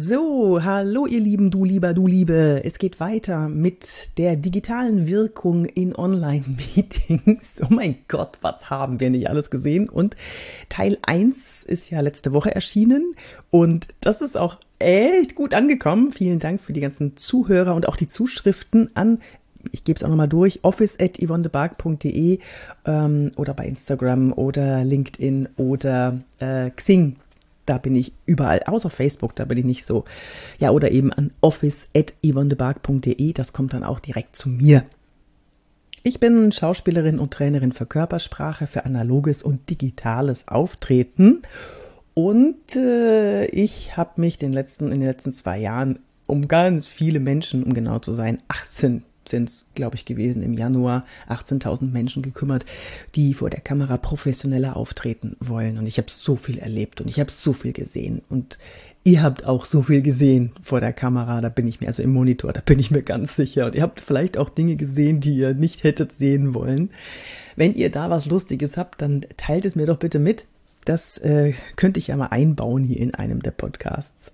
So, hallo ihr Lieben, du lieber, du Liebe. Es geht weiter mit der digitalen Wirkung in Online-Meetings. Oh mein Gott, was haben wir nicht alles gesehen? Und Teil 1 ist ja letzte Woche erschienen und das ist auch echt gut angekommen. Vielen Dank für die ganzen Zuhörer und auch die Zuschriften an ich gebe es auch nochmal durch, office at yvonnebark.de ähm, oder bei Instagram oder LinkedIn oder äh, Xing da bin ich überall, außer Facebook, da bin ich nicht so. Ja, oder eben an office.yvonnebark.de, das kommt dann auch direkt zu mir. Ich bin Schauspielerin und Trainerin für Körpersprache, für analoges und digitales Auftreten. Und äh, ich habe mich den letzten, in den letzten zwei Jahren um ganz viele Menschen, um genau zu sein, 18 sind es, glaube ich, gewesen im Januar 18.000 Menschen gekümmert, die vor der Kamera professioneller auftreten wollen. Und ich habe so viel erlebt und ich habe so viel gesehen. Und ihr habt auch so viel gesehen vor der Kamera, da bin ich mir, also im Monitor, da bin ich mir ganz sicher. Und ihr habt vielleicht auch Dinge gesehen, die ihr nicht hättet sehen wollen. Wenn ihr da was Lustiges habt, dann teilt es mir doch bitte mit. Das äh, könnte ich ja mal einbauen hier in einem der Podcasts.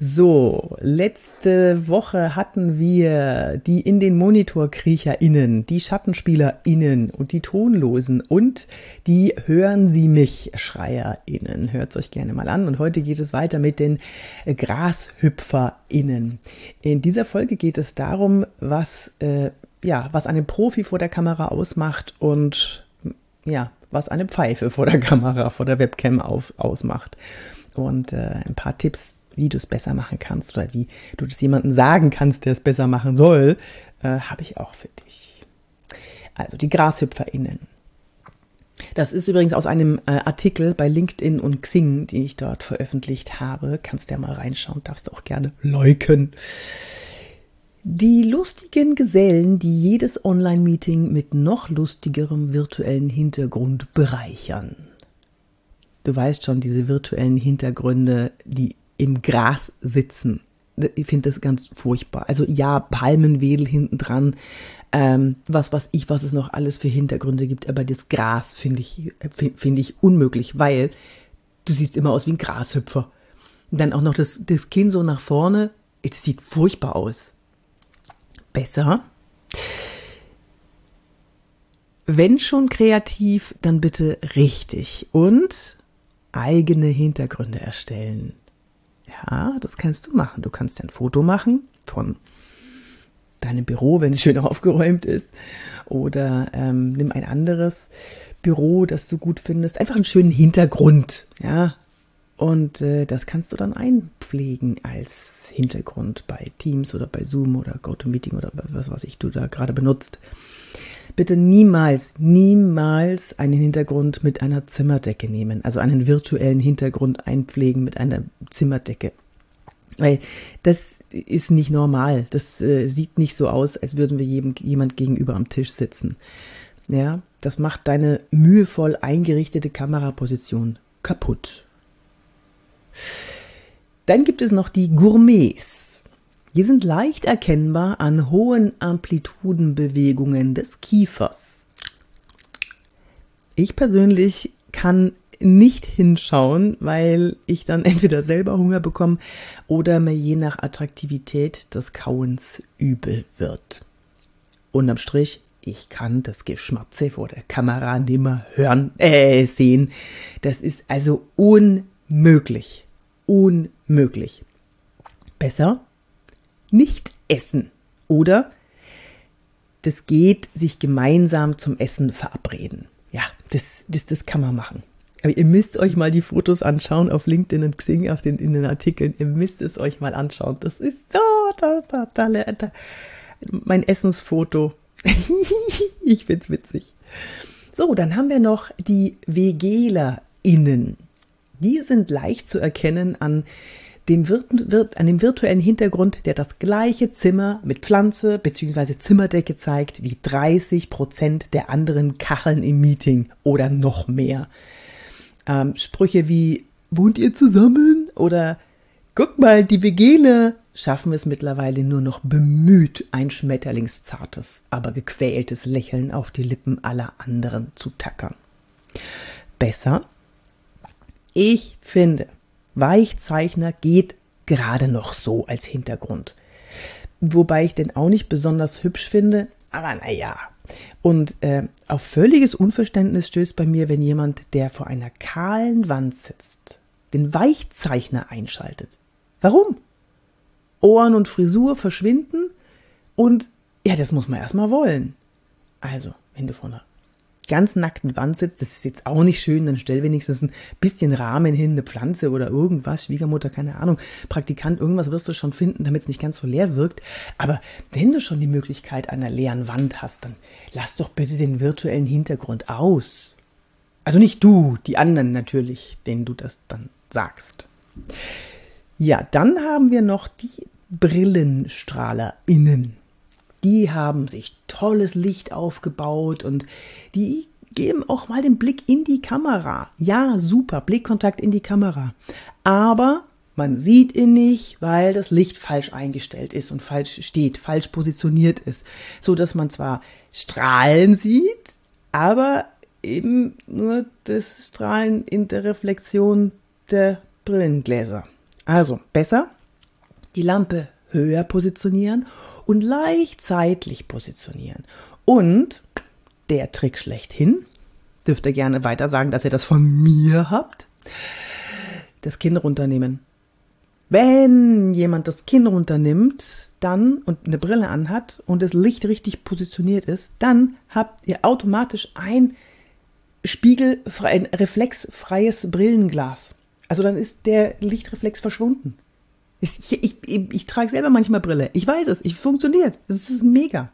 So, letzte Woche hatten wir die in den MonitorkriecherInnen, die SchattenspielerInnen und die Tonlosen und die Hören Sie mich SchreierInnen. Hört es euch gerne mal an. Und heute geht es weiter mit den GrashüpferInnen. In dieser Folge geht es darum, was, äh, ja, was einen Profi vor der Kamera ausmacht und ja, was eine Pfeife vor der Kamera, vor der Webcam auf, ausmacht. Und äh, ein paar Tipps, wie du es besser machen kannst oder wie du das jemandem sagen kannst, der es besser machen soll, äh, habe ich auch für dich. Also die GrashüpferInnen. Das ist übrigens aus einem äh, Artikel bei LinkedIn und Xing, den ich dort veröffentlicht habe. Kannst ja mal reinschauen, darfst du auch gerne liken. Die lustigen Gesellen, die jedes Online-Meeting mit noch lustigerem virtuellen Hintergrund bereichern. Du weißt schon, diese virtuellen Hintergründe, die im Gras sitzen. Ich finde das ganz furchtbar. Also ja, Palmenwedel hinten dran, ähm, was was ich, was es noch alles für Hintergründe gibt, aber das Gras finde ich, finde ich unmöglich, weil du siehst immer aus wie ein Grashüpfer. Und dann auch noch das, das Kinn so nach vorne, es sieht furchtbar aus besser. Wenn schon kreativ, dann bitte richtig und eigene Hintergründe erstellen. Ja, das kannst du machen. Du kannst ein Foto machen von deinem Büro, wenn es schön aufgeräumt ist. Oder ähm, nimm ein anderes Büro, das du gut findest. Einfach einen schönen Hintergrund. Ja, und äh, das kannst du dann einpflegen als Hintergrund bei Teams oder bei Zoom oder GoToMeeting oder was weiß ich, du da gerade benutzt. Bitte niemals, niemals einen Hintergrund mit einer Zimmerdecke nehmen, also einen virtuellen Hintergrund einpflegen mit einer Zimmerdecke. Weil das ist nicht normal. Das äh, sieht nicht so aus, als würden wir jedem, jemand gegenüber am Tisch sitzen. Ja, das macht deine mühevoll eingerichtete Kameraposition kaputt. Dann gibt es noch die Gourmets. Die sind leicht erkennbar an hohen Amplitudenbewegungen des Kiefers. Ich persönlich kann nicht hinschauen, weil ich dann entweder selber Hunger bekomme oder mir je nach Attraktivität des Kauens übel wird. Unterm Strich, ich kann das Geschmatze vor der Kamera nimmer hören, äh, sehen. Das ist also unmöglich unmöglich. Besser nicht essen oder das geht, sich gemeinsam zum Essen verabreden. Ja, das, das, das kann man machen. Aber ihr müsst euch mal die Fotos anschauen auf LinkedIn und Xing, auf den, in den Artikeln. Ihr müsst es euch mal anschauen. Das ist so, da, da, da, da. mein Essensfoto. ich find's witzig. So, dann haben wir noch die VeglerInnen. Die sind leicht zu erkennen an dem, virt, an dem virtuellen Hintergrund, der das gleiche Zimmer mit Pflanze bzw. Zimmerdecke zeigt wie 30 Prozent der anderen Kacheln im Meeting oder noch mehr. Ähm, Sprüche wie Wohnt ihr zusammen? Oder Guck mal, die Begele schaffen es mittlerweile nur noch bemüht, ein schmetterlingszartes, aber gequältes Lächeln auf die Lippen aller anderen zu tackern. Besser ich finde, Weichzeichner geht gerade noch so als Hintergrund. Wobei ich den auch nicht besonders hübsch finde, aber naja. Und äh, auf völliges Unverständnis stößt bei mir, wenn jemand, der vor einer kahlen Wand sitzt, den Weichzeichner einschaltet. Warum? Ohren und Frisur verschwinden und ja, das muss man erstmal wollen. Also, wenn du vor einer ganz nackten Wand sitzt, das ist jetzt auch nicht schön, dann stell wenigstens ein bisschen Rahmen hin, eine Pflanze oder irgendwas, Schwiegermutter, keine Ahnung, Praktikant, irgendwas wirst du schon finden, damit es nicht ganz so leer wirkt. Aber wenn du schon die Möglichkeit einer leeren Wand hast, dann lass doch bitte den virtuellen Hintergrund aus. Also nicht du, die anderen natürlich, denen du das dann sagst. Ja, dann haben wir noch die BrillenstrahlerInnen die haben sich tolles Licht aufgebaut und die geben auch mal den Blick in die Kamera. Ja, super, Blickkontakt in die Kamera. Aber man sieht ihn nicht, weil das Licht falsch eingestellt ist und falsch steht, falsch positioniert ist, so dass man zwar Strahlen sieht, aber eben nur das Strahlen in der Reflexion der Brillengläser. Also besser die Lampe höher positionieren und leicht seitlich positionieren. Und der Trick schlechthin, dürft ihr gerne weiter sagen, dass ihr das von mir habt, das Kinn runternehmen. Wenn jemand das Kinn runternimmt, dann und eine Brille anhat und das Licht richtig positioniert ist, dann habt ihr automatisch ein spiegelfrei, ein reflexfreies Brillenglas. Also dann ist der Lichtreflex verschwunden. Ich, ich, ich, ich trage selber manchmal Brille. Ich weiß es, es funktioniert. Es ist mega.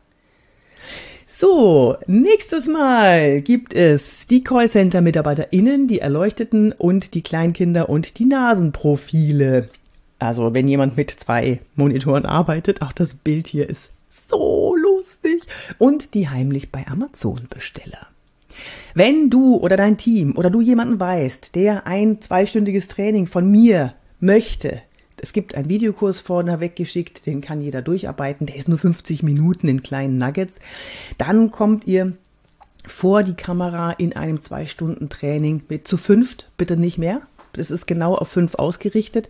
So, nächstes Mal gibt es die Callcenter-MitarbeiterInnen, die Erleuchteten und die Kleinkinder und die Nasenprofile. Also, wenn jemand mit zwei Monitoren arbeitet, auch das Bild hier ist so lustig. Und die heimlich bei Amazon Besteller. Wenn du oder dein Team oder du jemanden weißt, der ein zweistündiges Training von mir möchte, es gibt einen Videokurs vorne weggeschickt, den kann jeder durcharbeiten. Der ist nur 50 Minuten in kleinen Nuggets. Dann kommt ihr vor die Kamera in einem zwei Stunden Training mit zu fünft, bitte nicht mehr. Das ist genau auf fünf ausgerichtet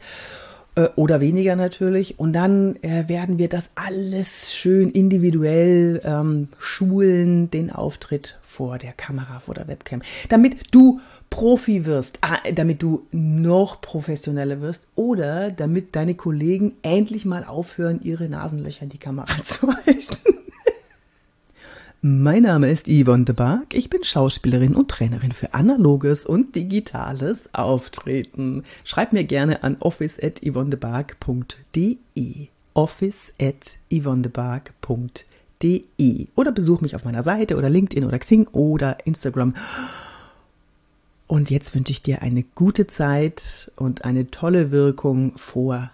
äh, oder weniger natürlich. Und dann äh, werden wir das alles schön individuell ähm, schulen, den Auftritt vor der Kamera, vor der Webcam, damit du Profi wirst, ah, damit du noch professioneller wirst oder damit deine Kollegen endlich mal aufhören, ihre Nasenlöcher in die Kamera zu halten. Mein Name ist Yvonne de Barg. Ich bin Schauspielerin und Trainerin für analoges und digitales Auftreten. Schreib mir gerne an office at yvonnebarg.de office at yvonnebarg.de oder besuch mich auf meiner Seite oder LinkedIn oder Xing oder Instagram. Und jetzt wünsche ich dir eine gute Zeit und eine tolle Wirkung vor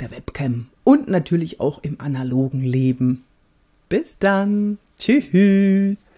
der Webcam und natürlich auch im analogen Leben. Bis dann. Tschüss.